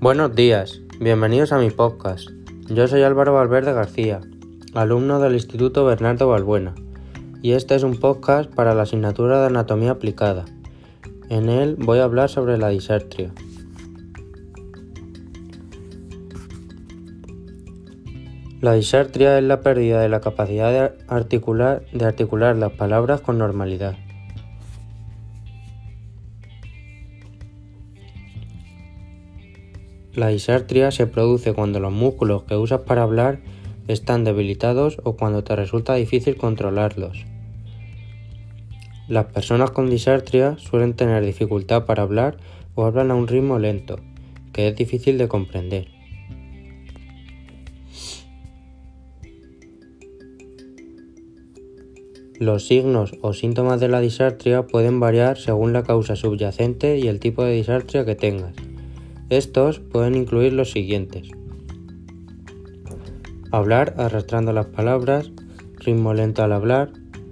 Buenos días, bienvenidos a mi podcast. Yo soy Álvaro Valverde García, alumno del Instituto Bernardo Balbuena, y este es un podcast para la asignatura de Anatomía Aplicada. En él voy a hablar sobre la disartria. La disartria es la pérdida de la capacidad de articular, de articular las palabras con normalidad. La disartria se produce cuando los músculos que usas para hablar están debilitados o cuando te resulta difícil controlarlos. Las personas con disartria suelen tener dificultad para hablar o hablan a un ritmo lento, que es difícil de comprender. Los signos o síntomas de la disartria pueden variar según la causa subyacente y el tipo de disartria que tengas. Estos pueden incluir los siguientes. Hablar arrastrando las palabras, ritmo lento al hablar,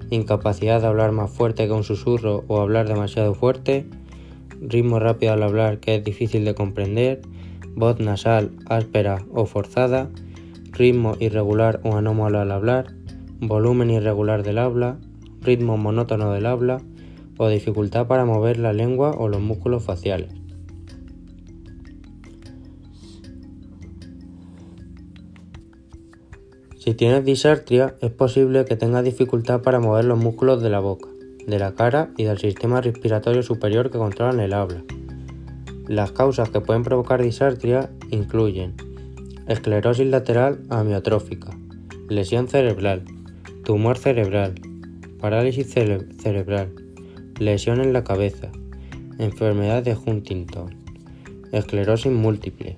incapacidad de hablar más fuerte que un susurro o hablar demasiado fuerte, ritmo rápido al hablar que es difícil de comprender, voz nasal, áspera o forzada, ritmo irregular o anómalo al hablar, volumen irregular del habla, ritmo monótono del habla o dificultad para mover la lengua o los músculos faciales. Si tienes disartria, es posible que tengas dificultad para mover los músculos de la boca, de la cara y del sistema respiratorio superior que controlan el habla. Las causas que pueden provocar disartria incluyen esclerosis lateral amiotrófica, lesión cerebral, tumor cerebral, parálisis cerebral, lesión en la cabeza, enfermedad de Huntington, esclerosis múltiple,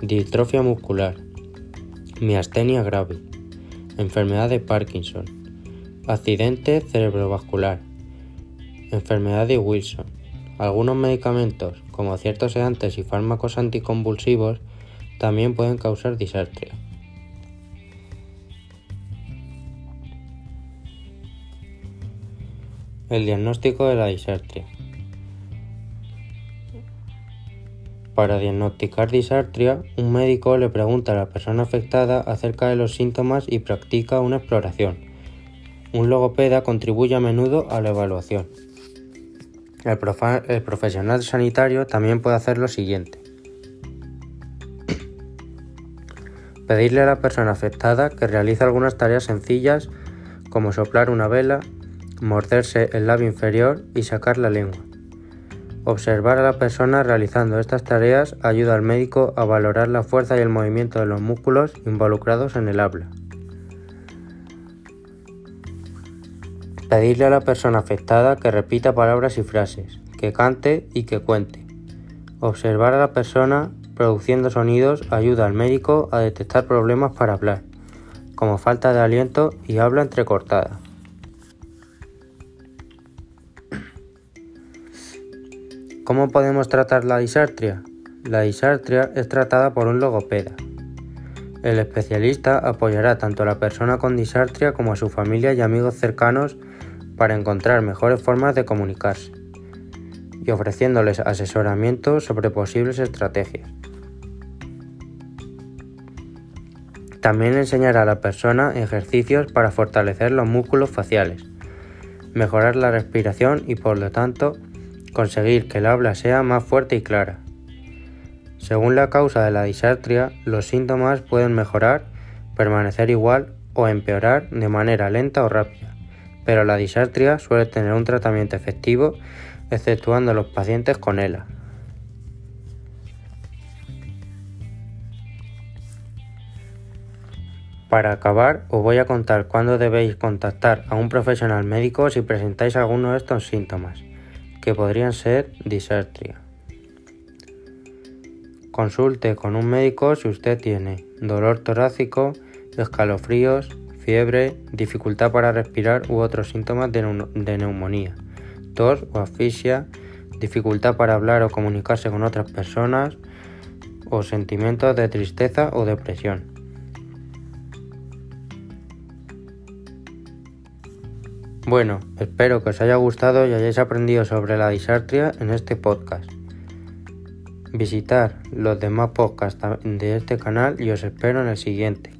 distrofia muscular, miastenia grave, enfermedad de Parkinson, accidente cerebrovascular, enfermedad de Wilson. Algunos medicamentos, como ciertos sedantes y fármacos anticonvulsivos, también pueden causar disartria. El diagnóstico de la disartria. Para diagnosticar disartria, un médico le pregunta a la persona afectada acerca de los síntomas y practica una exploración. Un logopeda contribuye a menudo a la evaluación. El, el profesional sanitario también puede hacer lo siguiente. Pedirle a la persona afectada que realice algunas tareas sencillas como soplar una vela, morderse el labio inferior y sacar la lengua. Observar a la persona realizando estas tareas ayuda al médico a valorar la fuerza y el movimiento de los músculos involucrados en el habla. Pedirle a la persona afectada que repita palabras y frases, que cante y que cuente. Observar a la persona produciendo sonidos ayuda al médico a detectar problemas para hablar, como falta de aliento y habla entrecortada. ¿Cómo podemos tratar la disartria? La disartria es tratada por un logopeda. El especialista apoyará tanto a la persona con disartria como a su familia y amigos cercanos para encontrar mejores formas de comunicarse y ofreciéndoles asesoramiento sobre posibles estrategias. También enseñará a la persona ejercicios para fortalecer los músculos faciales, mejorar la respiración y por lo tanto conseguir que el habla sea más fuerte y clara. Según la causa de la disartria, los síntomas pueden mejorar, permanecer igual o empeorar de manera lenta o rápida, pero la disartria suele tener un tratamiento efectivo, exceptuando los pacientes con ELA. Para acabar, os voy a contar cuándo debéis contactar a un profesional médico si presentáis alguno de estos síntomas que podrían ser disartria. Consulte con un médico si usted tiene dolor torácico, escalofríos, fiebre, dificultad para respirar u otros síntomas de, neumonía, tos o asfixia, dificultad para hablar o comunicarse con otras personas o sentimientos de tristeza o depresión. Bueno, espero que os haya gustado y hayáis aprendido sobre la disartria en este podcast. visitar los demás podcasts de este canal y os espero en el siguiente.